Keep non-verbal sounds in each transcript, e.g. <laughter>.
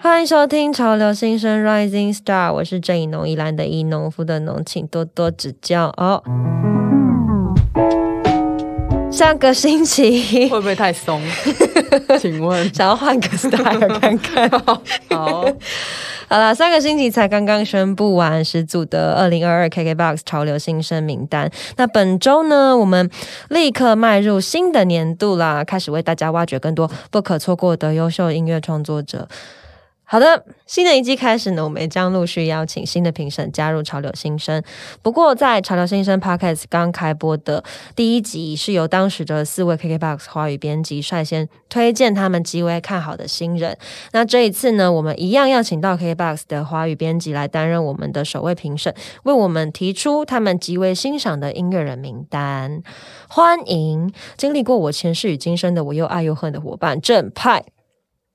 欢迎收听《潮流新生 Rising Star》，我是郑以农，一兰的宜，农夫的农，请多多指教哦。上个星期会不会太松？<laughs> 请问，想要换个 style 看看？<laughs> 好，好了，上个星期才刚刚宣布完十组的二零二二 KKBOX 潮流新生名单。那本周呢，我们立刻迈入新的年度啦，开始为大家挖掘更多不可错过的优秀音乐创作者。好的，新的一季开始呢，我们也将陆续邀请新的评审加入潮流新生。不过，在潮流新生 Podcast 刚开播的第一集，是由当时的四位 KKBOX 华语编辑率先推荐他们极为看好的新人。那这一次呢，我们一样要请到 KKBOX 的华语编辑来担任我们的首位评审，为我们提出他们极为欣赏的音乐人名单。欢迎经历过我前世与今生的我又爱又恨的伙伴正派。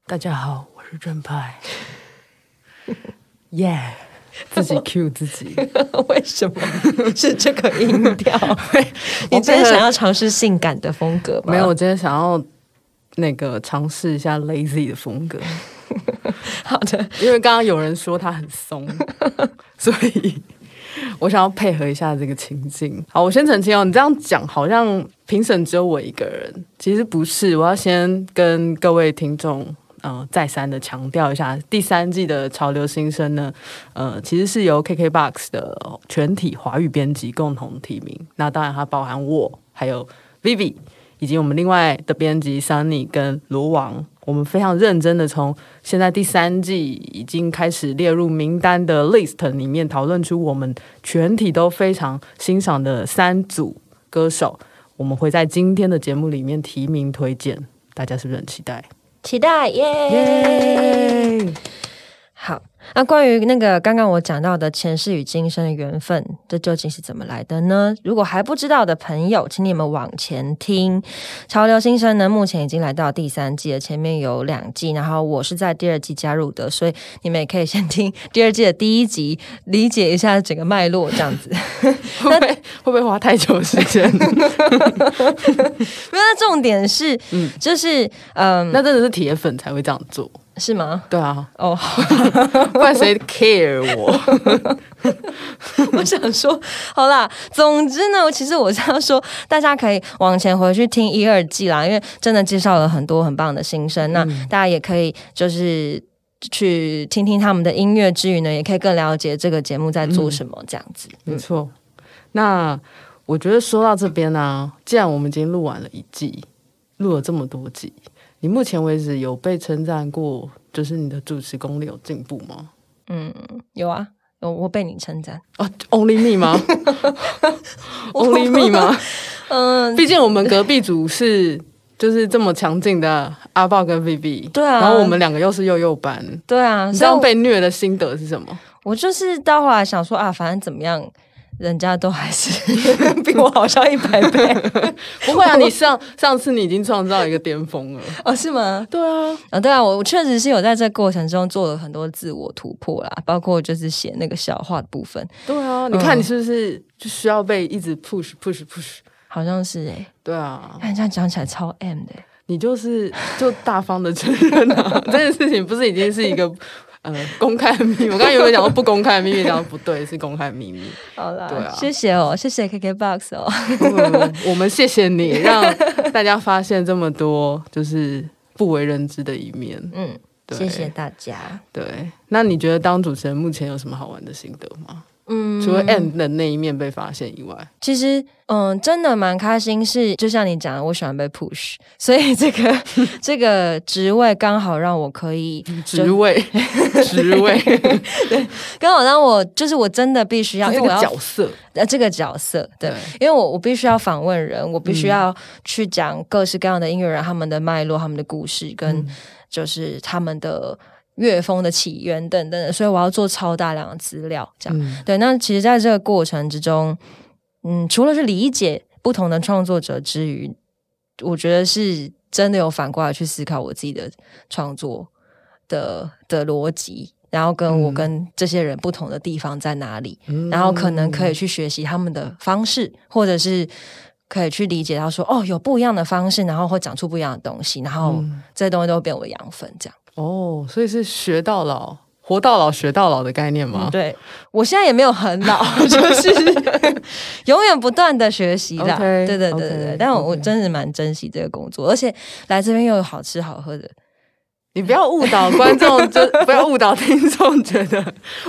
大家好，正派。耶，自己 <laughs> Q 自己，<laughs> 为什么是这个音调？<laughs> 你真的想要尝试性感的风格吗？没有，我今天想要那个尝试一下 lazy 的风格。好的，因为刚刚有人说他很松，所以我想要配合一下这个情境。好，我先澄清哦，你这样讲好像评审只有我一个人，其实不是。我要先跟各位听众。嗯，再三的强调一下，第三季的潮流新生呢，呃，其实是由 KKBOX 的全体华语编辑共同提名。那当然，它包含我，还有 Vivi，以及我们另外的编辑 Sunny 跟罗王。我们非常认真的从现在第三季已经开始列入名单的 list 里面，讨论出我们全体都非常欣赏的三组歌手。我们会在今天的节目里面提名推荐，大家是不是很期待？期待耶！好。那关于那个刚刚我讲到的前世与今生的缘分，这究竟是怎么来的呢？如果还不知道的朋友，请你们往前听。潮流新生呢，目前已经来到第三季了，前面有两季，然后我是在第二季加入的，所以你们也可以先听第二季的第一集，理解一下整个脉络，这样子。<laughs> 会不会会不会花太久时间？<laughs> 没有，重点是，嗯，就是嗯，那真的是铁粉才会这样做。是吗？对啊，哦，<laughs> 不然谁 care 我？<laughs> 我想说，好啦，总之呢，其实我是要说，大家可以往前回去听一二季啦，因为真的介绍了很多很棒的新生。那大家也可以就是去听听他们的音乐之余呢，也可以更了解这个节目在做什么。这样子，没错。那我觉得说到这边呢，既然我们已经录完了一季，录了这么多集。你目前为止有被称赞过，就是你的主持功力有进步吗？嗯，有啊，有我被你称赞啊，Only me 吗？Only me 吗？<laughs> <laughs> 嗯，毕竟我们隔壁组是就是这么强劲的阿豹跟 VB，对啊，然后我们两个又是幼幼班，对啊，你这样被虐的心得是什么？我就是到后来想说啊，反正怎么样。人家都还是 <laughs> 比我好上一百倍，<laughs> 不会啊！你上上次你已经创造一个巅峰了 <laughs> 哦，是吗？对啊，啊对啊，我我确实是有在这过程中做了很多自我突破啦，包括就是写那个小话的部分。对啊，你看你是不是就需要被一直 push push push？好像是哎，对啊，看这样讲起来超 M 的，你就是就大方的承认啊，这件事情不是已经是一个。呃，公开秘密，我刚才有没有讲过不公开的秘密？讲不对，是公开秘密。<laughs> 好啦，对啊，谢谢哦，谢谢 KKBOX 哦，我们谢谢你，<laughs> 让大家发现这么多就是不为人知的一面。嗯，谢谢大家。对，那你觉得当主持人目前有什么好玩的心得吗？嗯，除了 end 的那一面被发现以外，其实嗯，真的蛮开心。是就像你讲的，我喜欢被 push，所以这个 <laughs> 这个职位刚好让我可以职位 <laughs> 职位对，刚好让我就是我真的必须要这个角色呃这个角色对，因为我我必须要访问人，我必须要去讲各式各样的音乐人他们的脉络、他们的故事跟就是他们的。乐风的起源等等的，所以我要做超大量的资料，这样对。那其实，在这个过程之中，嗯，除了是理解不同的创作者之余，我觉得是真的有反过来去思考我自己的创作的的逻辑，然后跟我跟这些人不同的地方在哪里，然后可能可以去学习他们的方式，或者是。可以去理解到说，哦，有不一样的方式，然后会长出不一样的东西，然后这些东西都会变为养分，这样。哦，所以是学到老。活到老学到老的概念吗？对，我现在也没有很老，<laughs> 就是 <laughs> 永远不断的学习的。对对对对对，但我我真是蛮珍惜这个工作，而且来这边又有好吃好喝的。你不要误导观众，就 <laughs> 不要误导听众，觉得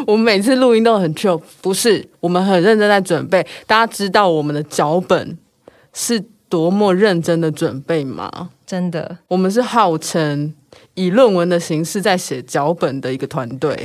我们每次录音都很 chill，不是，我们很认真在准备。大家知道我们的脚本是多么认真的准备吗？真的，我们是号称。以论文的形式在写脚本的一个团队，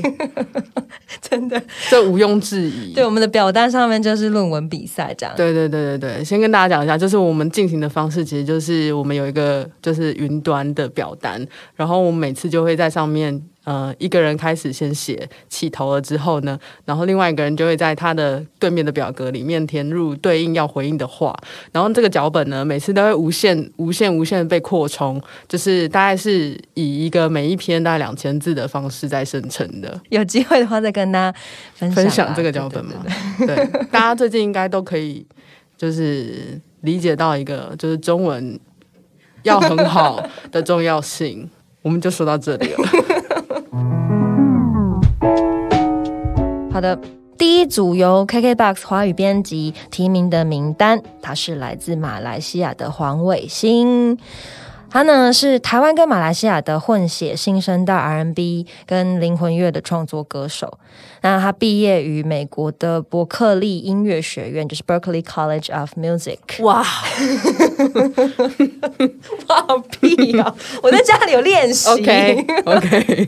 <laughs> 真的，这毋庸置疑。对，我们的表单上面就是论文比赛这样。对对对对对，先跟大家讲一下，就是我们进行的方式，其实就是我们有一个就是云端的表单，然后我们每次就会在上面。呃，一个人开始先写起头了之后呢，然后另外一个人就会在他的对面的表格里面填入对应要回应的话，然后这个脚本呢，每次都会无限、无限、无限被扩充，就是大概是以一个每一篇大概两千字的方式在生成的。有机会的话，再跟大家分享这个脚本嘛。对，大家最近应该都可以就是理解到一个就是中文要很好的重要性。我们就说到这里了。好的，第一组由 KKBOX 华语编辑提名的名单，他是来自马来西亚的黄伟星。他呢是台湾跟马来西亚的混血新生代 R&B 跟灵魂乐的创作歌手。那他毕业于美国的伯克利音乐学院，就是 Berkeley College of Music。哇，<laughs> 哇屁啊！我在家里有练习。<laughs> OK OK。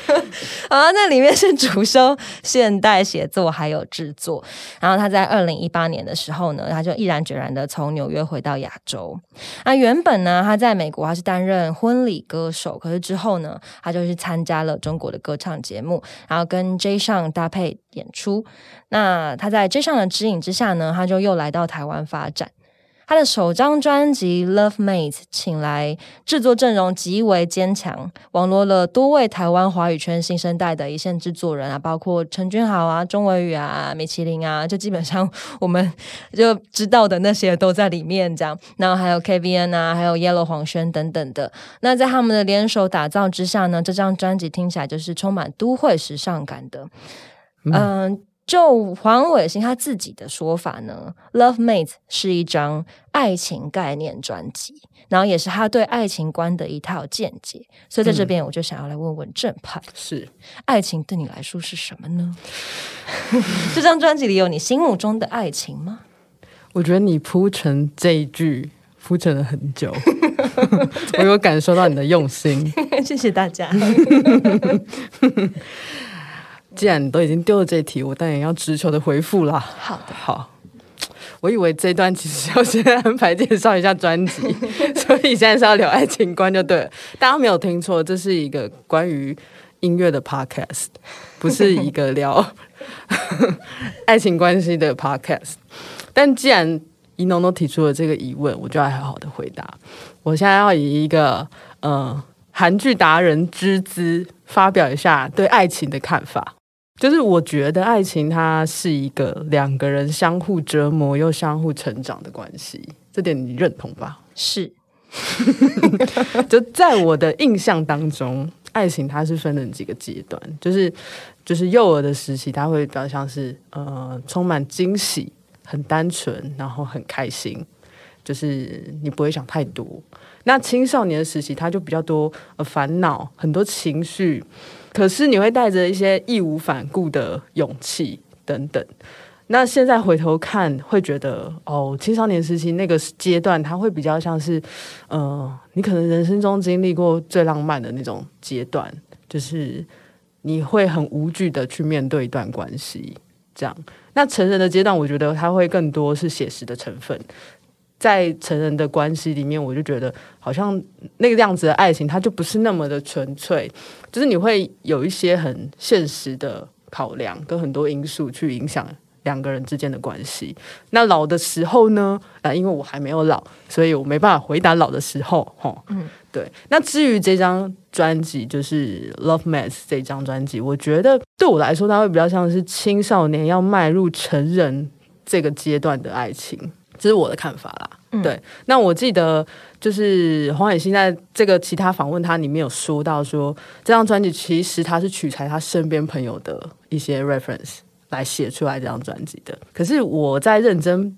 <laughs> 啊，那里面是主修现代写作还有制作。然后他在二零一八年的时候呢，他就毅然决然的从纽约回到亚洲。那原本呢，他在美我还是担任婚礼歌手，可是之后呢，他就是参加了中国的歌唱节目，然后跟 J 上。搭配演出，那他在 J 上的指引之下呢，他就又来到台湾发展。他的首张专辑《Love Mate》请来制作阵容极为坚强，网罗了多位台湾华语圈新生代的一线制作人啊，包括陈君豪啊、钟伟宇啊、米其林啊，就基本上我们就知道的那些都在里面。这样，然后还有 KVN 啊，还有 Yellow 黄轩等等的。那在他们的联手打造之下呢，这张专辑听起来就是充满都会时尚感的。嗯。就黄伟星他自己的说法呢，《Love Mate》是一张爱情概念专辑，然后也是他对爱情观的一套见解。所以在这边，我就想要来问问正派：是爱情对你来说是什么呢？<laughs> 这张专辑里有你心目中的爱情吗？我觉得你铺陈这一句铺陈了很久，<laughs> 我有感受到你的用心。<laughs> 谢谢大家。既然你都已经丢了这题，我当然要直球的回复啦。好的，好。我以为这段其实要先安排介绍一下专辑，<laughs> 所以现在是要聊爱情观就对了。大家没有听错，这是一个关于音乐的 podcast，不是一个聊爱情关系的 podcast。但既然怡农都提出了这个疑问，我就要好好的回答。我现在要以一个嗯韩剧达人之姿，发表一下对爱情的看法。就是我觉得爱情它是一个两个人相互折磨又相互成长的关系，这点你认同吧？是，<laughs> 就在我的印象当中，爱情它是分成几个阶段，就是就是幼儿的时期，它会比较像是呃充满惊喜，很单纯，然后很开心，就是你不会想太多。那青少年的时期，他就比较多呃烦恼，很多情绪。可是你会带着一些义无反顾的勇气等等。那现在回头看，会觉得哦，青少年时期那个阶段，他会比较像是，呃，你可能人生中经历过最浪漫的那种阶段，就是你会很无惧的去面对一段关系。这样，那成人的阶段，我觉得他会更多是写实的成分。在成人的关系里面，我就觉得好像那个样子的爱情，它就不是那么的纯粹，就是你会有一些很现实的考量，跟很多因素去影响两个人之间的关系。那老的时候呢？啊，因为我还没有老，所以我没办法回答老的时候。哈，嗯，对。那至于这张专辑，就是《Love Math》这张专辑，我觉得对我来说，它会比较像是青少年要迈入成人这个阶段的爱情。这是我的看法啦。对，那我记得就是黄伟星在这个其他访问他里面有说到说，这张专辑其实他是取材他身边朋友的一些 reference 来写出来这张专辑的。可是我在认真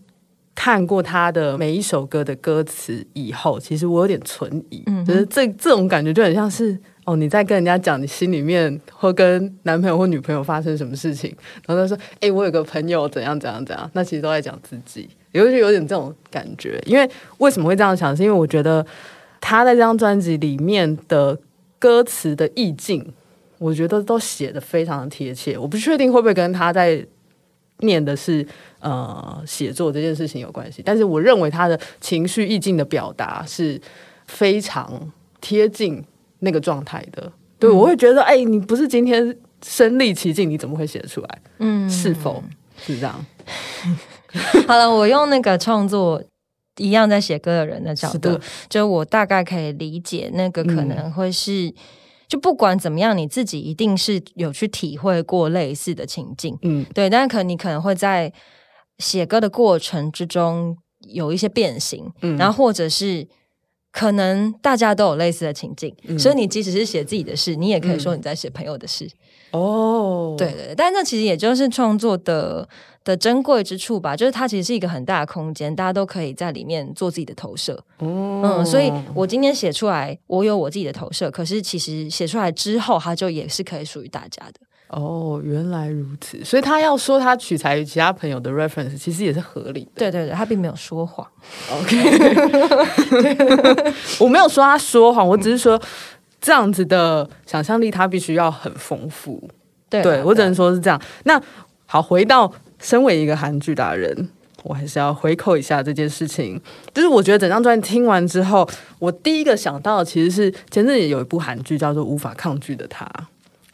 看过他的每一首歌的歌词以后，其实我有点存疑，就是这这种感觉就很像是。哦，你在跟人家讲你心里面或跟男朋友或女朋友发生什么事情，然后他说：“哎，我有个朋友怎样怎样怎样。”那其实都在讲自己，有就有点这种感觉。因为为什么会这样想？是因为我觉得他在这张专辑里面的歌词的意境，我觉得都写的非常的贴切。我不确定会不会跟他在念的是呃写作这件事情有关系，但是我认为他的情绪意境的表达是非常贴近。那个状态的，对我会觉得，哎，你不是今天身历其境，你怎么会写出来？嗯，是否是这样？<laughs> <laughs> 好了，我用那个创作一样在写歌的人的角度，就我大概可以理解，那个可能会是，就不管怎么样，你自己一定是有去体会过类似的情境，嗯，对，但是可能你可能会在写歌的过程之中有一些变形，嗯，然后或者是。可能大家都有类似的情境，所以你即使是写自己的事，你也可以说你在写朋友的事。哦，对对，但那其实也就是创作的的珍贵之处吧，就是它其实是一个很大的空间，大家都可以在里面做自己的投射。嗯，所以我今天写出来，我有我自己的投射，可是其实写出来之后，它就也是可以属于大家的。哦，原来如此，所以他要说他取材于其他朋友的 reference，其实也是合理的。对对对，他并没有说谎。OK，<laughs> 我没有说他说谎，我只是说这样子的想象力他必须要很丰富。对，我只能说是这样。那好，回到身为一个韩剧达人，我还是要回扣一下这件事情。就是我觉得整张专辑听完之后，我第一个想到的其实是前阵子有一部韩剧叫做《无法抗拒的他》，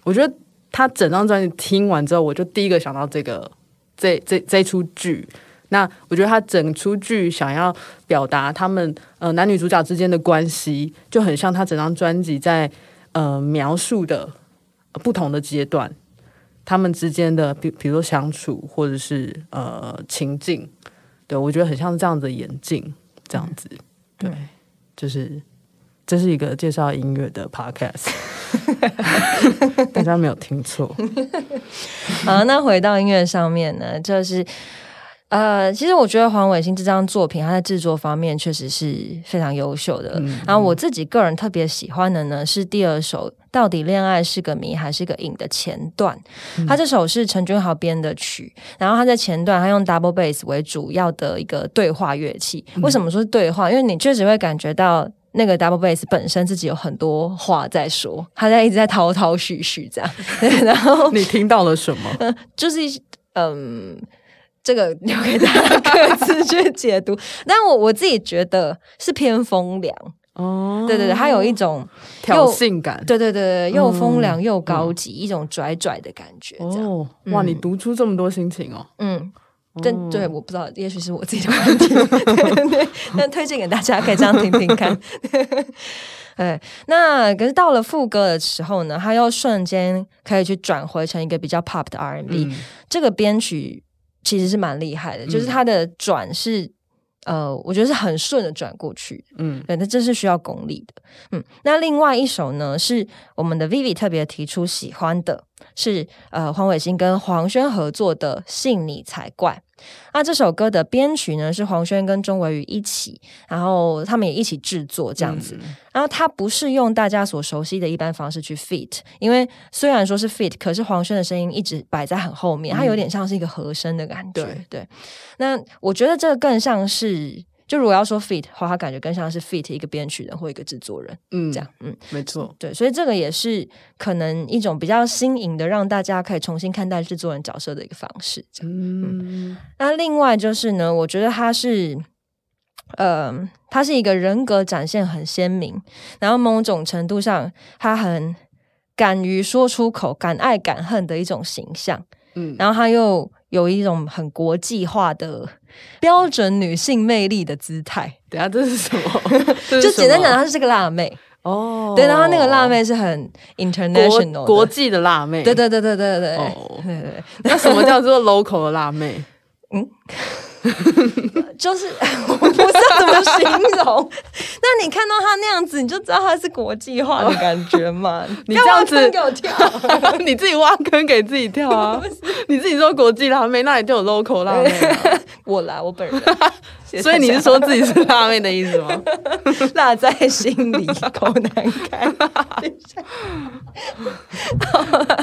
我觉得。他整张专辑听完之后，我就第一个想到这个这这这出剧。那我觉得他整出剧想要表达他们呃男女主角之间的关系，就很像他整张专辑在呃描述的不同的阶段，他们之间的比比如说相处或者是呃情境，对我觉得很像这样子的演进这样子。对，就是这是一个介绍音乐的 podcast。大家没有听错。<laughs> 好，那回到音乐上面呢，就是呃，其实我觉得黄伟星这张作品，他在制作方面确实是非常优秀的。然后我自己个人特别喜欢的呢，是第二首《到底恋爱是个谜还是个瘾》的前段。他这首是陈君豪编的曲，然后他在前段他用 double bass 为主要的一个对话乐器。为什么说是对话？因为你确实会感觉到。那个 double bass 本身自己有很多话在说，他在一直在滔滔絮絮这样，<laughs> 然后你听到了什么？就是嗯，这个留给大家各自去解读。<laughs> 但我我自己觉得是偏风凉哦，对对对，它有一种挑衅感，对对对，又风凉又高级，一种拽拽的感觉。哦，哇，你读出这么多心情哦，嗯。真对，我不知道，也许是我自己的问题。<laughs> 但推荐给大家，可以这样听听看。<laughs> 对，那可是到了副歌的时候呢，它又瞬间可以去转回成一个比较 pop 的 R&B。这个编曲其实是蛮厉害的，就是它的转是。呃，我觉得是很顺的转过去，嗯，对，那这是需要功力的，嗯。那另外一首呢，是我们的 Vivi 特别提出喜欢的，是呃黄伟星跟黄轩合作的《信你才怪》。那这首歌的编曲呢是黄轩跟钟维宇一起，然后他们也一起制作这样子。然后他不是用大家所熟悉的一般方式去 fit，因为虽然说是 fit，可是黄轩的声音一直摆在很后面，它有点像是一个和声的感觉。对，那我觉得这个更像是。就如果要说 fit 的话，他感觉更像是 fit 一个编曲人或一个制作人，嗯，这样，嗯，没错，对，所以这个也是可能一种比较新颖的，让大家可以重新看待制作人角色的一个方式。这样嗯，那另外就是呢，我觉得他是，呃，他是一个人格展现很鲜明，然后某种程度上，他很敢于说出口，敢爱敢恨的一种形象。嗯，然后他又有一种很国际化的。<laughs> 标准女性魅力的姿态，等下这是什么？<laughs> 就简单讲，她是个辣妹哦。对，然后那个辣妹是很 international 国际的辣妹。对对对对对对对对。那什么叫做 local 的辣妹？嗯，就是 <laughs> 我不知道怎么形容。<laughs> 那你看到他那样子，你就知道他是国际化的感觉嘛？<laughs> 你这样子给我跳，你自己挖坑给自己跳啊！你自己说国际辣妹，那里就有 local 辣妹啊、我来，我本人。所以你是说自己是辣妹的意思吗？<laughs> 辣在心里，口难开。<laughs>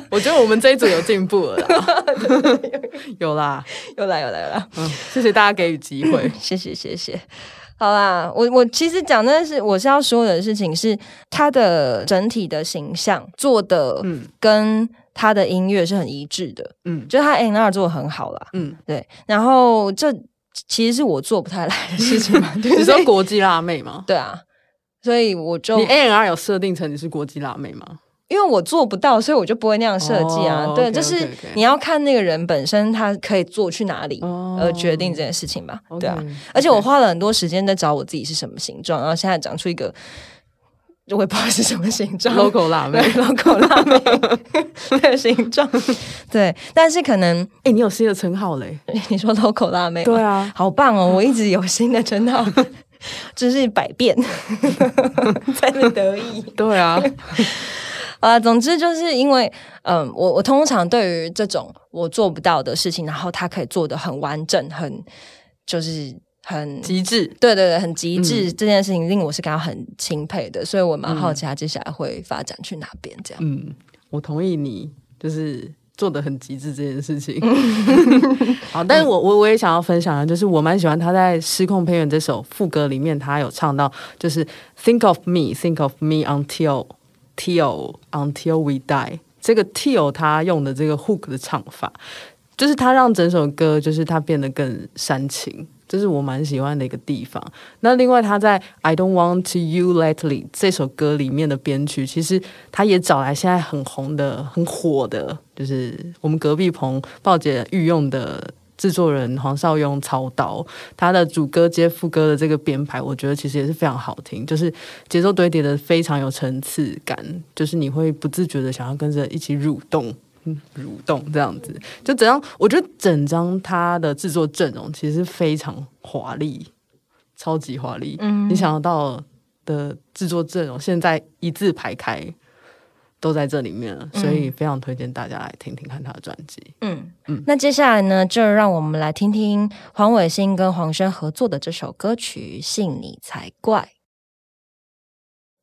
我觉得我们这一组有进步了啦，<laughs> 有啦，有啦，有啦，有啦。嗯，谢谢大家给予机会。谢谢，谢谢。好啦，我我其实讲的是，我是要说的事情是，他的整体的形象做的，嗯跟他的音乐是很一致的，嗯就是他 N 二做的很好啦，嗯，对。然后这其实是我做不太来的事情嘛，<laughs> 对你？说国际辣妹吗？对啊，所以我就你 A N R 有设定成你是国际辣妹吗？因为我做不到，所以我就不会那样设计啊。哦对就是你要看那个人本身他可以做去哪里，哦而决定这件事情吧。对啊而且我花了很多时间在找我自己是什么形状，然后现在长出一个。我也不知道是什么形状 local 辣妹对。logo 辣妹 <laughs> 的形状，对，但是可能哎、你有新的称号嘞？你说 logo 辣妹，对，啊，好棒哦！我一直有新的称号，<laughs> 真是百变，<laughs> 在那得意。对啊，啊，总之就是因为，嗯，我我通常对于这种我做不到的事情，然后他可以做的很完整，很就是很极致。对对对，很极致、这件事情，令我是感到很钦佩的，所以我蛮好奇他接下来会发展去哪边这样。嗯，我同意你，就是做的很极致这件事情。<laughs> <laughs> 好，但是我我我也想要分享的，就是我蛮喜欢他在《失控配乐》这首副歌里面，他有唱到，就是 Think of me, think of me until till until we die。这个 till 他用的这个 hook 的唱法，就是他让整首歌就是它变得更煽情，这是我蛮喜欢的一个地方。那另外他在 I Don't Want You Lately 这首歌里面的编曲，其实他也找来现在很红的、很火的，就是我们隔壁棚鲍姐御用的。制作人黄少雍操刀，他的主歌接副歌的这个编排，我觉得其实也是非常好听，就是节奏堆叠的非常有层次感，就是你会不自觉的想要跟着一起蠕动，蠕动这样子。就整张，我觉得整张它的制作阵容其实非常华丽，超级华丽。嗯你想得到的制作阵容，现在一字排开，都在这里面了，所以非常推荐大家来听听看他的专辑。嗯那接下来呢，就让我们来听听黄伟星跟黄轩合作的这首歌曲《信你才怪》。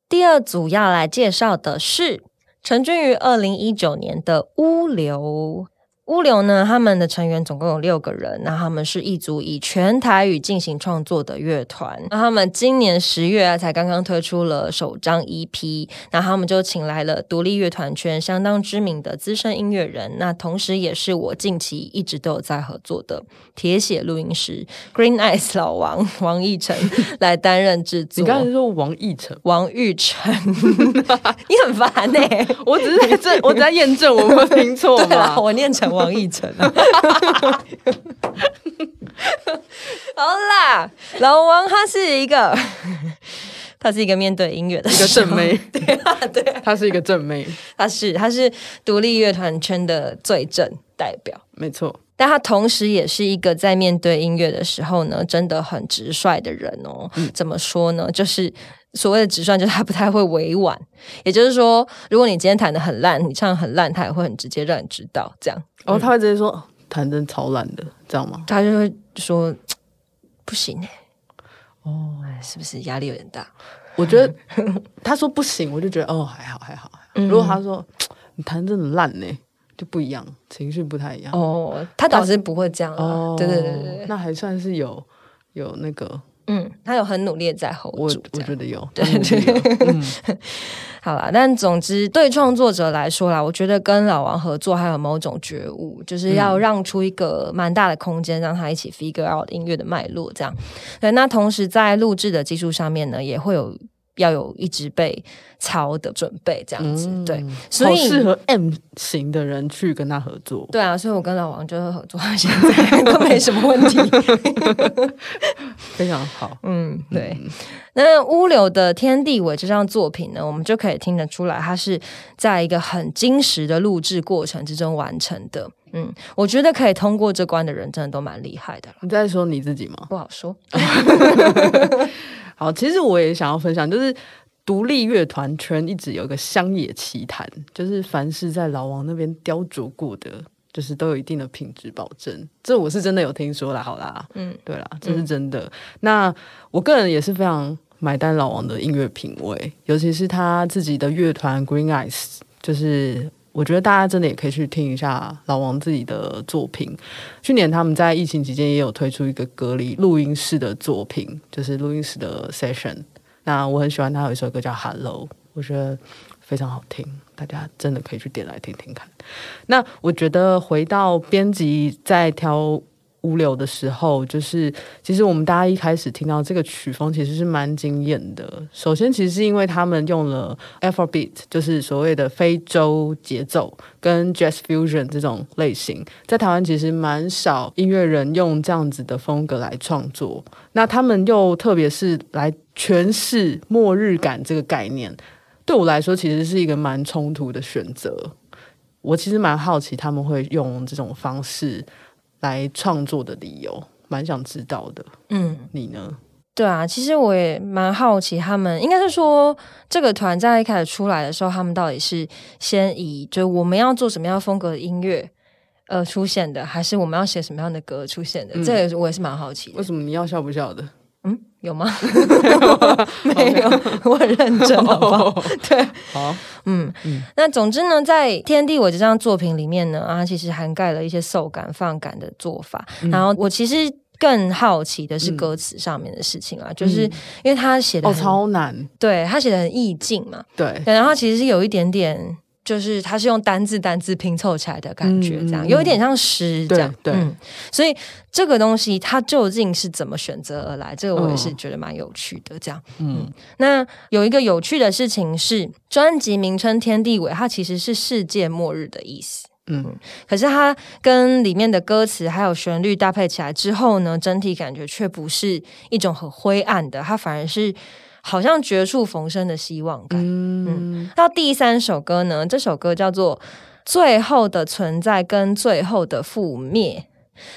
第二组要来介绍的是成军于二零一九年的乌流。乌流呢，他们的成员总共有六个人，那他们是一组以全台语进行创作的乐团。那他们今年十月啊，才刚刚推出了首张 EP，那他们就请来了独立乐团圈相当知名的资深音乐人，那同时也是我近期一直都有在合作的铁血录音师 Green Eyes 老王王奕晨 <laughs> 来担任制作。你刚才说王奕晨，王玉晨，你很烦呢、<laughs> 我只是在证，我只在验证我没有听错 <laughs> 对啦，嘛。我念成王奕晨啊。<laughs> 好啦，老王他是一个，他是一个面对音乐的一个正妹，对啊，对啊，她是一个正妹，他是他是独立乐团圈的最正代表。没错。但他同时也是一个在面对音乐的时候呢，真的很直率的人哦。怎么说呢？就是所谓的直率，就是他不太会委婉。也就是说，如果你今天弹的很烂，你唱得很烂，他也会很直接让你知道。这样，然后他会直接说哦弹真超烂的，这样吗？他就会说不行哎、哦，是不是压力有点大？我觉得他说不行，我就觉得哦还好还好。如果他说你弹真的烂呢，就不一样，情绪不太一样。哦，他倒是不会这样啊。对对对对，那还算是有有那个，嗯，他有很努力的在 hold 我住，这样。我觉得有，对嗯对。嗯。<laughs> 好啦，但总之对创作者来说啦，我觉得跟老王合作还有某种觉悟，就是要让出一个蛮大的空间，让他一起 figure out 音乐的脉络，这样。对，那同时在录制的技术上面呢，也会有要有一直被操的准备，这样子。嗯对，所以适合 M 型的人去跟他合作。对啊，所以我跟老王就是合作到现在 <laughs> 都没什么问题。<laughs> 非常好。嗯，对。那乌柳的《天地伟》这张作品呢，我们就可以听得出来，它是在一个很精实的录制过程之中完成的。嗯，我觉得可以通过这关的人，真的都蛮厉害的了。你在说你自己吗？不好说。<laughs> 好，其实我也想要分享，就是独立乐团圈一直有一个乡野奇谈，就是凡是在老王那边雕琢过的，就是都有一定的品质保证。这我是真的有听说了，好啦，嗯，对啦，这是真的。那我个人也是非常买单老王的音乐品味，尤其是他自己的乐团 Green Eyes，就是我觉得大家真的也可以去听一下老王自己的作品。去年他们在疫情期间也有推出一个隔离录音室的作品，就是录音室的 session。那我很喜欢他有一首歌叫《Hello》，我觉得非常好听，大家真的可以去点来听听看。那我觉得回到编辑在挑物流的时候，就是其实我们大家一开始听到这个曲风，其实是蛮惊艳的。首先，其实是因为他们用了 Afrobeat，就是所谓的非洲节奏跟 Jazz Fusion 这种类型，在台湾其实蛮少音乐人用这样子的风格来创作。那他们又特别是来诠释末日感这个概念，对我来说其实是一个蛮冲突的选择。我其实蛮好奇他们会用这种方式。来创作的理由，蛮想知道的。嗯，你呢？对啊，其实我也蛮好奇，他们应该是说这个团在一开始出来的时候，他们到底是先以就我们要做什么样风格的音乐呃出现的，还是我们要写什么样的歌出现的？这个我也是蛮好奇。为什么你要笑不笑的？嗯，有吗？<laughs> 没有，我很认真，好不好？<laughs> 对，好，嗯嗯。那总之呢，在《天地》我这张作品里面呢，啊，其实涵盖了一些受感放感的做法。然后我其实更好奇的是歌词上面的事情啊，就是因为他写的哦超难，对他写的很意境嘛，对，然后其实是有一点点。就是它是用单字单字拼凑起来的感觉，这样有一点像诗这样。对，所以这个东西它究竟是怎么选择而来？这个我也是觉得蛮有趣的。这样，嗯，那有一个有趣的事情是，专辑名称《天地伟》，它其实是世界末日的意思。嗯，可是它跟里面的歌词还有旋律搭配起来之后呢，整体感觉却不是一种很灰暗的，它反而是。好像绝处逢生的希望感。嗯，到第三首歌呢，这首歌叫做《最后的存在》跟《最后的覆灭》，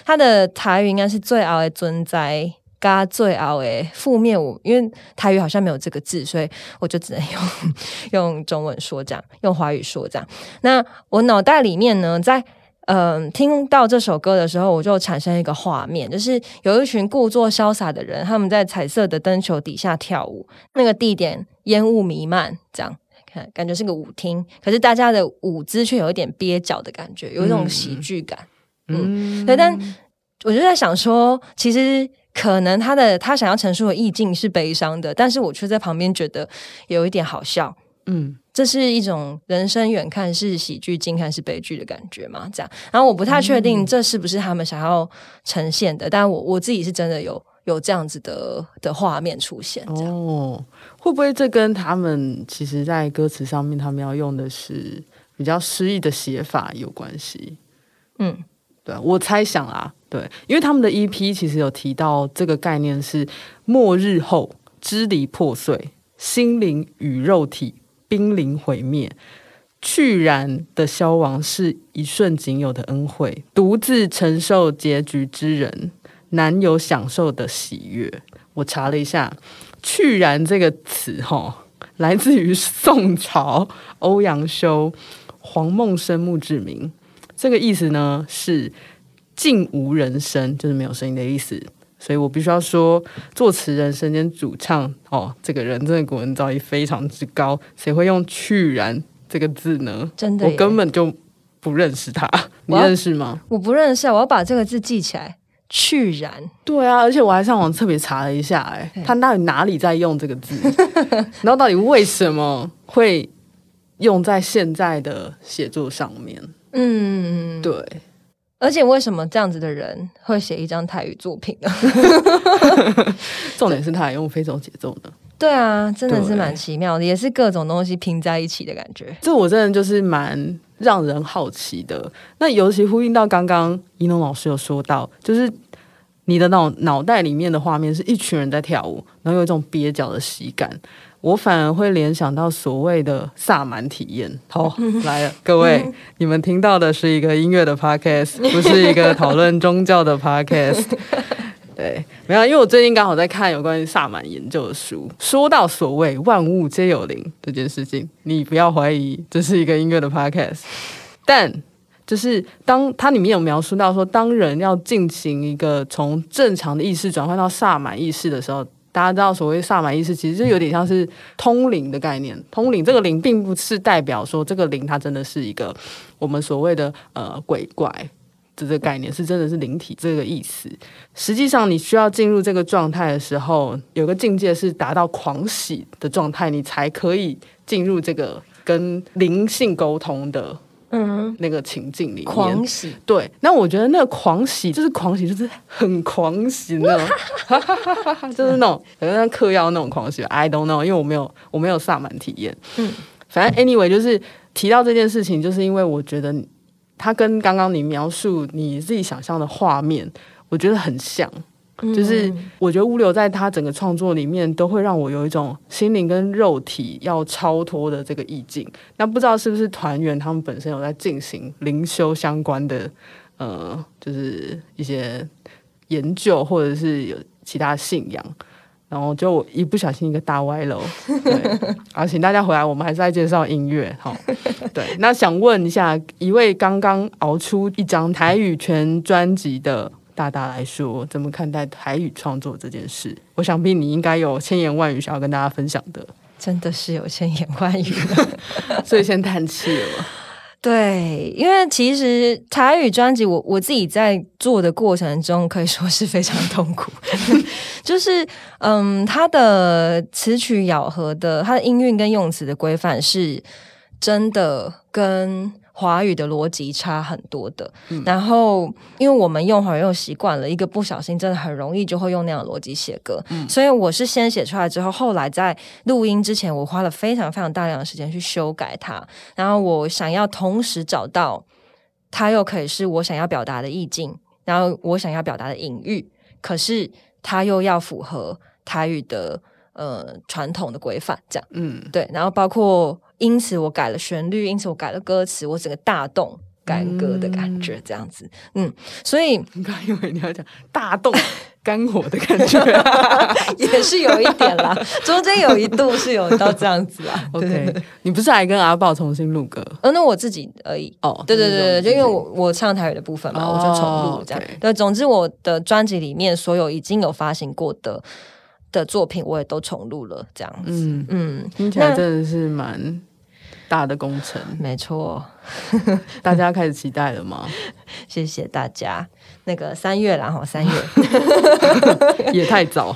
它的台语应该是“最熬的存在”加“最熬的覆灭”。我因为台语好像没有这个字，所以我就只能用 <laughs> 用中文说这样，用华语说这样。那我脑袋里面呢，在。嗯，听到这首歌的时候，我就产生一个画面，就是有一群故作潇洒的人，他们在彩色的灯球底下跳舞。那个地点烟雾弥漫，这样看感觉是个舞厅，可是大家的舞姿却有一点蹩脚的感觉，有一种喜剧感。嗯，对。但我就在想说，其实可能他的他想要陈述的意境是悲伤的，但是我却在旁边觉得有一点好笑。嗯。这是一种人生远看是喜剧，近看是悲剧的感觉嘛？这样，然后我不太确定这是不是他们想要呈现的，但我我自己是真的有有这样子的的画面出现。哦，会不会这跟他们其实在歌词上面，他们要用的是比较诗意的写法有关系？嗯，对我猜想啊，对，因为他们的 EP 其实有提到这个概念是末日后支离破碎，心灵与肉体。濒临毁灭，去然的消亡是一瞬仅有的恩惠。独自承受结局之人，难有享受的喜悦。我查了一下，“去然”这个词，哈，来自于宋朝欧阳修《黄梦生墓志铭》。这个意思呢，是静无人声，就是没有声音的意思。所以我必须要说，作词人、身兼主唱哦，这个人真的古文造诣非常之高。谁会用“去然”这个字呢？真的，我根本就不认识他。<laughs> 你认识吗？我不认识，我要把这个字记起来。“去然”，<laughs> 对啊，而且我还上网特别查了一下，哎，他到底哪里在用这个字？<laughs> 然后到底为什么会用在现在的写作上面？嗯，对。而且为什么这样子的人会写一张台语作品呢？<laughs> 重点是他还用非洲节奏呢。对啊，真的是蛮奇妙的，也是各种东西拼在一起的感觉。这我真的就是蛮让人好奇的。那尤其呼应到刚刚一农老师有说到，就是你的脑脑袋里面的画面是一群人在跳舞，然后有一种蹩脚的喜感。我反而会联想到所谓的萨满体验。好，<laughs> 来了，<laughs> 各位，你们听到的是一个音乐的 podcast，<laughs> 不是一个讨论宗教的 podcast。对，没有，因为我最近刚好在看有关于萨满研究的书。说到所谓万物皆有灵这件事情，你不要怀疑这是一个音乐的 podcast，但就是当它里面有描述到说，当人要进行一个从正常的意识转换到萨满意识的时候，大家知道所谓萨满意识其实就有点像是通灵的概念。通灵这个灵并不是代表说这个灵它真的是一个我们所谓的呃鬼怪。这个概念是真的是灵体这个意思。实际上，你需要进入这个状态的时候，有个境界是达到狂喜的状态，你才可以进入这个跟灵性沟通的嗯那个情境里面。狂喜，对。那我觉得那个狂喜就是狂喜，就是很狂喜那种，<laughs> 就是那种可能像嗑药那种狂喜。I don't know，因为我没有我没有萨满体验。嗯，反正 anyway 就是提到这件事情，就是因为我觉得。它跟刚刚你描述你自己想象的画面，我觉得很像。就是我觉得物流在他整个创作里面，都会让我有一种心灵跟肉体要超脱的这个意境。那不知道是不是团员他们本身有在进行灵修相关的，呃，就是一些研究，或者是有其他信仰。然后就一不小心一个大歪楼，对，<laughs> 好，请大家回来，我们还是在介绍音乐，好，<laughs> 对，那想问一下一位刚刚熬出一张台语全专辑的大大来说，怎么看待台语创作这件事？我想必你应该有千言万语想要跟大家分享的，真的是有千言万语，<laughs> 所以先叹气了。对，因为其实台语专辑，我我自己在做的过程中，可以说是非常痛苦。<laughs> 就是嗯，它的词曲咬合的，它的音韵跟用词的规范，是真的跟。华语的逻辑差很多的，然后因为我们用华语用习惯了，一个不小心真的很容易就会用那样的逻辑写歌，所以我是先写出来之后，后来在录音之前，我花了非常非常大量的时间去修改它，然后我想要同时找到它又可以是我想要表达的意境，然后我想要表达的隐喻，可是它又要符合台语的呃传统的规范，这样，嗯，对，然后包括。因此我改了旋律，因此我改了歌词，我整个大动干戈的感觉，这样子，嗯，所以你刚以为你要讲大动肝火的感觉，<laughs> 也是有一点啦，<laughs> 中间有一度是有到这样子啊。OK，你不是还跟阿宝重新录歌？呃，那我自己而已。哦，对对对对，就因为我我唱台语的部分嘛，我就重录这样。对，总之我的专辑里面所有已经有发行过的的作品，我也都重录了，这样子。嗯嗯，听起来真的是蛮。大的工程，没错，大家开始期待了吗？<laughs> 谢谢大家。那个三月然后三月 <laughs> 也太早。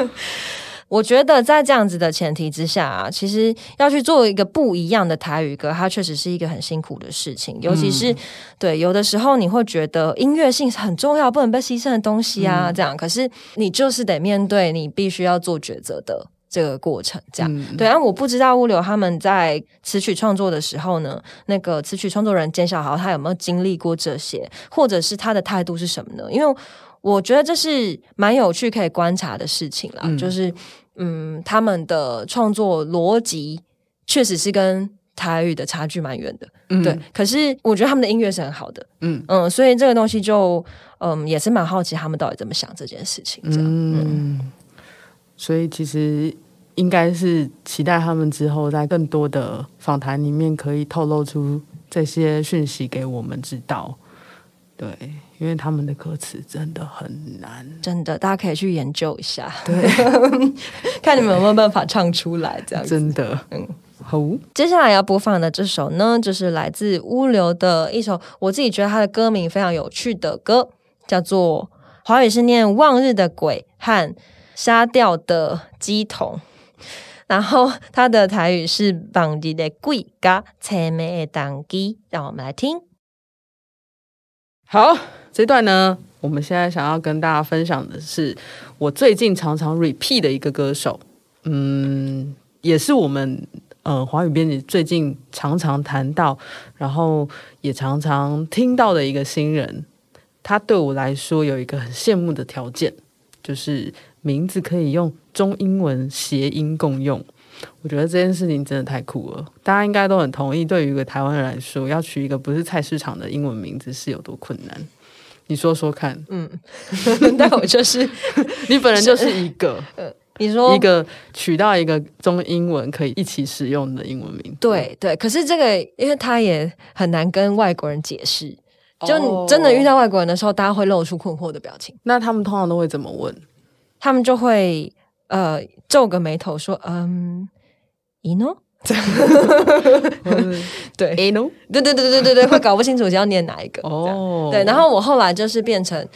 <laughs> 我觉得在这样子的前提之下啊，其实要去做一个不一样的台语歌，它确实是一个很辛苦的事情。尤其是对有的时候，你会觉得音乐性很重要，不能被牺牲的东西啊，这样。可是你就是得面对你必须要做抉择的。这个过程，这样对但，我不知道物流他们在词曲创作的时候呢，那个词曲创作人简小豪他有没有经历过这些，或者是他的态度是什么呢？因为我觉得这是蛮有趣可以观察的事情啦。就是嗯，他们的创作逻辑确实是跟台语的差距蛮远的，对。可是我觉得他们的音乐是很好的，嗯嗯，所以这个东西就嗯也是蛮好奇他们到底怎么想这件事情，这样嗯。所以其实应该是期待他们之后在更多的访谈里面可以透露出这些讯息给我们知道。对，因为他们的歌词真的很难，真的，大家可以去研究一下，对，<laughs> 看你们有没有办法唱出来。这样真的，嗯，好。接下来要播放的这首呢，就是来自乌流的一首，我自己觉得它的歌名非常有趣的歌，叫做华语是念“望日的鬼”和。杀掉的鸡桶，然后它的台语是“绑地的鬼嘎车妹当机”，让我们来听。好，这段呢，我们现在想要跟大家分享的是我最近常常 repeat 的一个歌手，嗯，也是我们呃华语编辑最近常常谈到，然后也常常听到的一个新人。他对我来说有一个很羡慕的条件。就是名字可以用中英文谐音共用。我觉得这件事情真的太酷了，大家应该都很同意。对于一个台湾人来说，要取一个不是菜市场的英文名字是有多困难？你说说看。嗯，<laughs> 但我就是你本人就是一个，<laughs> 你说一个取到一个中英文可以一起使用的英文名字。对对，可是这个因为他也很难跟外国人解释，就哦你真的遇到外国人的时候，大家会露出困惑的表情，那他们通常都会怎么问？他们就会呃皱个眉头说嗯。一诺，<laughs> 对，，ino，对对对对对对，会搞不清楚要念哪一个。哦，哦，对，然后我后来就是变成，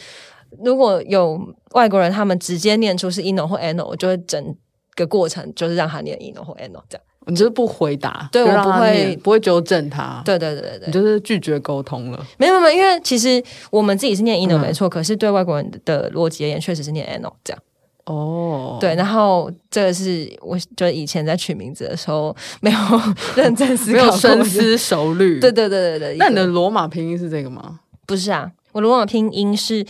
如果有外国人他们直接念出是 ino 或 ano，我就会整个过程就是让他念 ino 或 ano 这样。你就是不回答，对我不会不会纠正他，对对对对对你，就是拒绝沟通了。没有没有，因为其实我们自己是念 ino 嗯没错，可是对外国人的逻辑而言，确实是念 ano 这样。哦，对，然后这个是我就以前在取名字的时候没有 <laughs> 认真思没有考。深思熟虑。对对对对对，那你的罗马拼音是这个吗？不是啊？我的罗马拼音是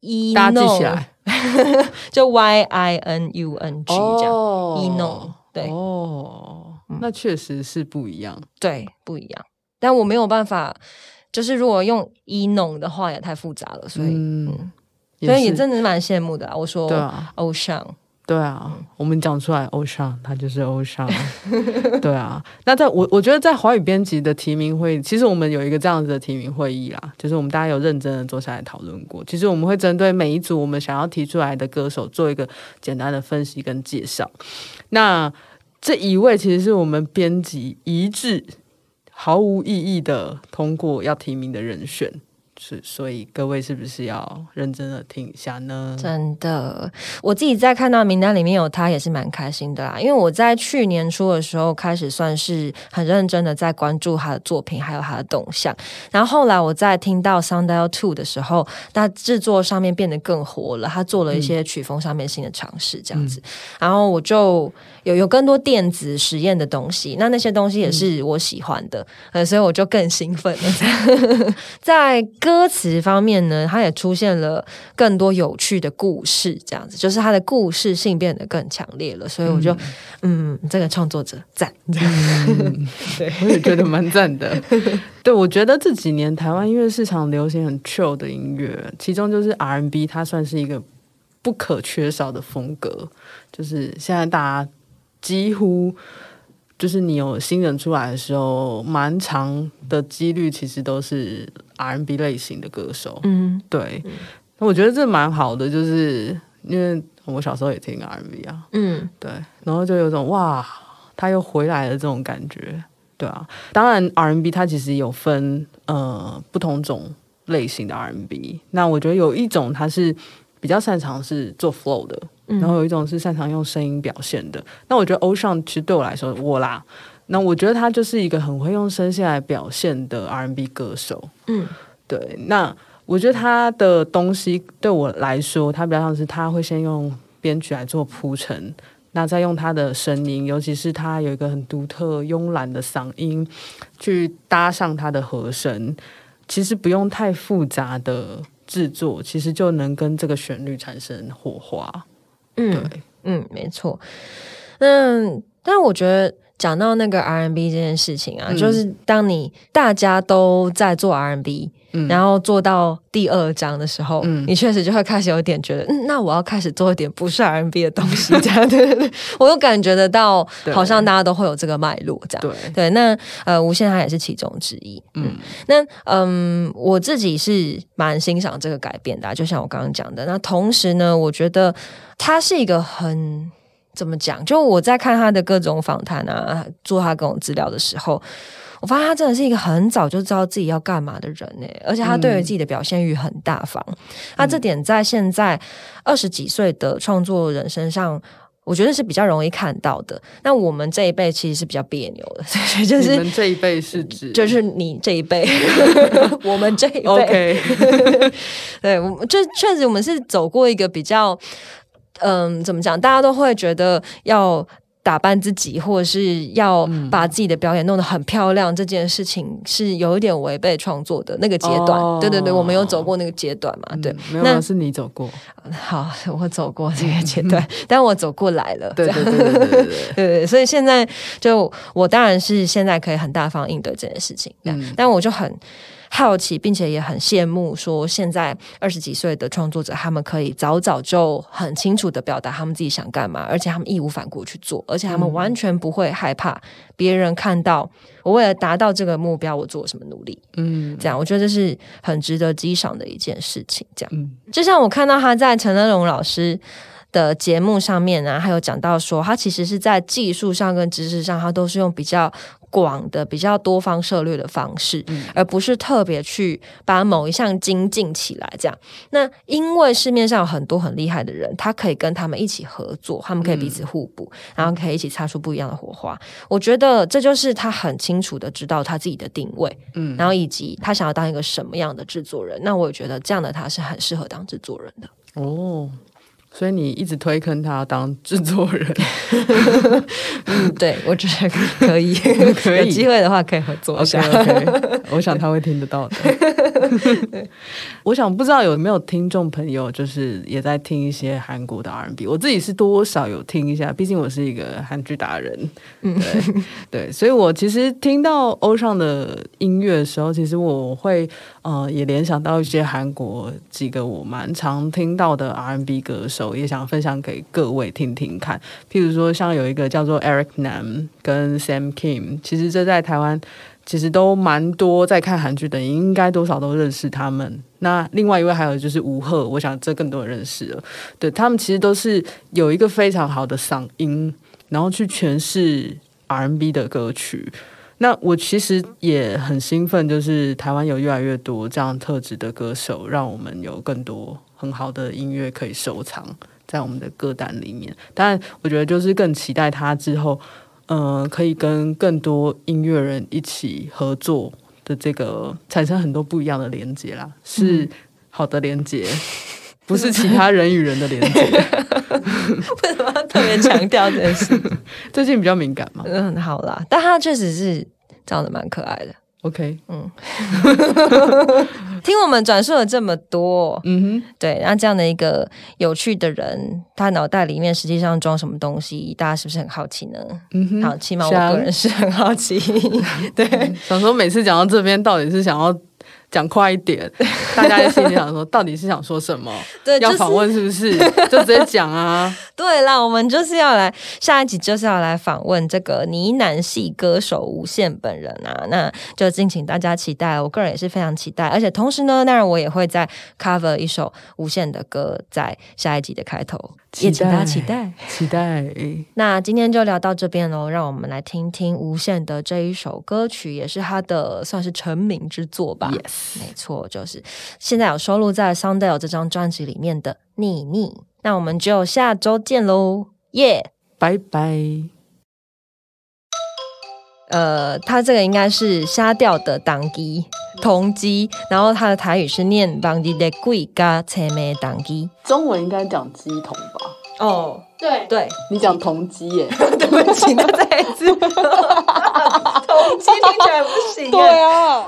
e 大家记起来，<laughs> 就 y i n u n g 这样。哦 ino，对嗯哦，那确实是不一样。对，不一样。但我没有办法，就是如果用一弄的话也太复杂了，所以、嗯，所以也真的是蛮羡慕的啊。我说对啊，偶像，对啊，我们讲出来，欧尚，他就是欧尚，<laughs> 对啊。那在我我觉得在华语编辑的提名会，其实我们有一个这样子的提名会议啦，就是我们大家有认真的坐下来讨论过。其实我们会针对每一组我们想要提出来的歌手做一个简单的分析跟介绍。那这一位其实是我们编辑一致毫无意义的通过要提名的人选。是，所以各位是不是要认真的听一下呢？真的，我自己在看到名单里面有他，也是蛮开心的啦。因为我在去年初的时候开始算是很认真的在关注他的作品，还有他的动向。然后后来我在听到《Sundial Two》的时候，他制作上面变得更活了，他做了一些曲风上面新的尝试，这样子。然后我就有有更多电子实验的东西，那那些东西也是我喜欢的，呃，所以我就更兴奋了。<laughs> 在歌词方面呢，它也出现了更多有趣的故事，这样子，就是它的故事性变得更强烈了，所以我就，嗯，这个创作者赞，<laughs> 对，我也觉得蛮赞的。<laughs> 对，我觉得这几年台湾音乐市场流行很 chill 的音乐，其中就是 R&B，它算是一个不可缺少的风格。就是现在大家几乎就是你有新人出来的时候，蛮长的几率其实都是 R&B 类型的歌手。嗯，对，那我觉得这蛮好的，就是因为我小时候也听 R&B 啊，嗯，对，然后就有种哇，他又回来了这种感觉，对啊。当然 R&B 它其实有分呃不同种类型的 R&B，那我觉得有一种它是比较擅长是做 flow 的，然后有一种是擅长用声音表现的。那我觉得欧尚其实对我来说，我啦，那我觉得他就是一个很会用声线来表现的 R&B 歌手，嗯，对，那。我觉得他的东西对我来说，他比较像是他会先用编曲来做铺陈，那再用他的声音，尤其是他有一个很独特慵懒的嗓音，去搭上他的和声，其实不用太复杂的制作，其实就能跟这个旋律产生火花。嗯，对，嗯，没错。嗯，但我觉得讲到那个 R&B 这件事情啊，嗯就是当你大家都在做 R&B，、嗯然后做到第二章的时候，嗯你确实就会开始有点觉得，嗯，那我要开始做一点不是 R&B 的东西，这样 <laughs> 对对对，我又感觉得到，好像大家都会有这个脉络，这样。对，对，那呃，无限它也是其中之一。嗯，那嗯，我自己是蛮欣赏这个改变的啊、就像我刚刚讲的。那同时呢，我觉得它是一个很怎么讲？就我在看他的各种访谈啊，做他各种资料的时候。我发现他真的是一个很早就知道自己要干嘛的人呢，而且他对于自己的表现欲很大方。他这点在现在二十几岁的创作人身上，我觉得是比较容易看到的。那我们这一辈其实是比较别扭的，<laughs> 所以就你是们这一辈是指就是你这一辈，<laughs> 我们这一辈 OK，<laughs> 对，我们就确实我们是走过一个比较，嗯，怎么讲？大家都会觉得要打扮自己，或者是要把自己的表演弄得很漂亮，这件事情是有一点违背创作的那个阶段。哦对对对，我们有走过那个阶段嘛？对嗯，没有那啊，是你走过。<laughs> 好，<laughs> 我走过这个阶段，<laughs> 但我走过来了。对对对对对对对。对对，所以现在就我当然是现在可以很大方应对这件事情，嗯但我就很好奇，并且也很羡慕，说现在二十几岁的创作者，他们可以早早就很清楚的表达他们自己想干嘛，而且他们义无反顾去做，而且他们嗯完全不会害怕别人看到我为了达到这个目标，我做什么努力。嗯这样，我觉得这是很值得激赏的一件事情。这样，嗯就像我看到他在陈德荣老师的节目上面啊，还有讲到说，他其实是在技术上跟知识上，他都是用比较广的、比较多方涉略的方式，而不是特别去把某一项精进起来。这样，那因为市面上有很多很厉害的人，他可以跟他们一起合作，他们可以彼此互补，然后可以一起擦出不一样的火花。我觉得这就是他很清楚的知道他自己的定位，嗯然后以及他想要当一个什么样的制作人。那我也觉得这样的他是很适合当制作人的。哦，所以你一直推坑他当制作人，<laughs> 嗯，对，我觉得可以，可以有机会的话可以合作一 OK 下。OK，我想他会听得到的。<laughs> 我想不知道有没有听众朋友，就是也在听一些韩国的 R&B。我自己是多少有听一下，毕竟我是一个韩剧达人。对对，所以我其实听到欧尚的音乐的时候，其实我会呃也联想到一些韩国几个我蛮常听到的 R&B 歌手，也想分享给各位听听看。譬如说，像有一个叫做 Eric Nam 跟 Sam Kim，其实这在台湾其实都蛮多在看韩剧的，应该多少都认识他们。那另外一位还有就是吴赫，我想这更多人认识了。对他们其实都是有一个非常好的嗓音，然后去诠释 R&B 的歌曲。那我其实也很兴奋，就是台湾有越来越多这样特质的歌手，让我们有更多很好的音乐可以收藏在我们的歌单里面。当然，我觉得就是更期待他之后，嗯、可以跟更多音乐人一起合作的这个产生很多不一样的连接啦，是好的连接，不是其他人与人的连接。<laughs> 为什么要特别强调这件事？<laughs> 最近比较敏感嘛嗯，好啦，但他确实是长得蛮可爱的。，OK，嗯。<laughs> 听我们转述了这么多，嗯哼。对，那这样的一个有趣的人，他脑袋里面实际上装什么东西，大家是不是很好奇呢？嗯哼，好，起码我个人是很好奇。<laughs> 对，想说每次讲到这边，到底是想要讲快一点，<laughs> 大家在心里想说，到底是想说什么？<laughs> 对，要访问是不是？<laughs> 就直接讲啊。对啦，我们就是要来下一集就是要来访问这个呢喃系歌手无限本人啊，那就敬请大家期待。我个人也是非常期待，而且同时呢，当然我也会再 cover 一首无限的歌在下一集的开头，也请大家期待。期待。那今天就聊到这边喽，让我们来听听无限的这一首歌曲，也是他的算是成名之作吧。Yes，没错，就是现在有收录在《Sunday》这张专辑里面的《秘密》。那我们就下周见喽，耶、拜拜。呃，它这个应该是虾调的当机同机，然后它的台语是念当机的贵加切梅当机。中文应该讲鸡同吧？哦，对，对，你讲同机耶？<laughs> 对不起，那再一次，<laughs> <laughs> 同机听起来不行。对啊，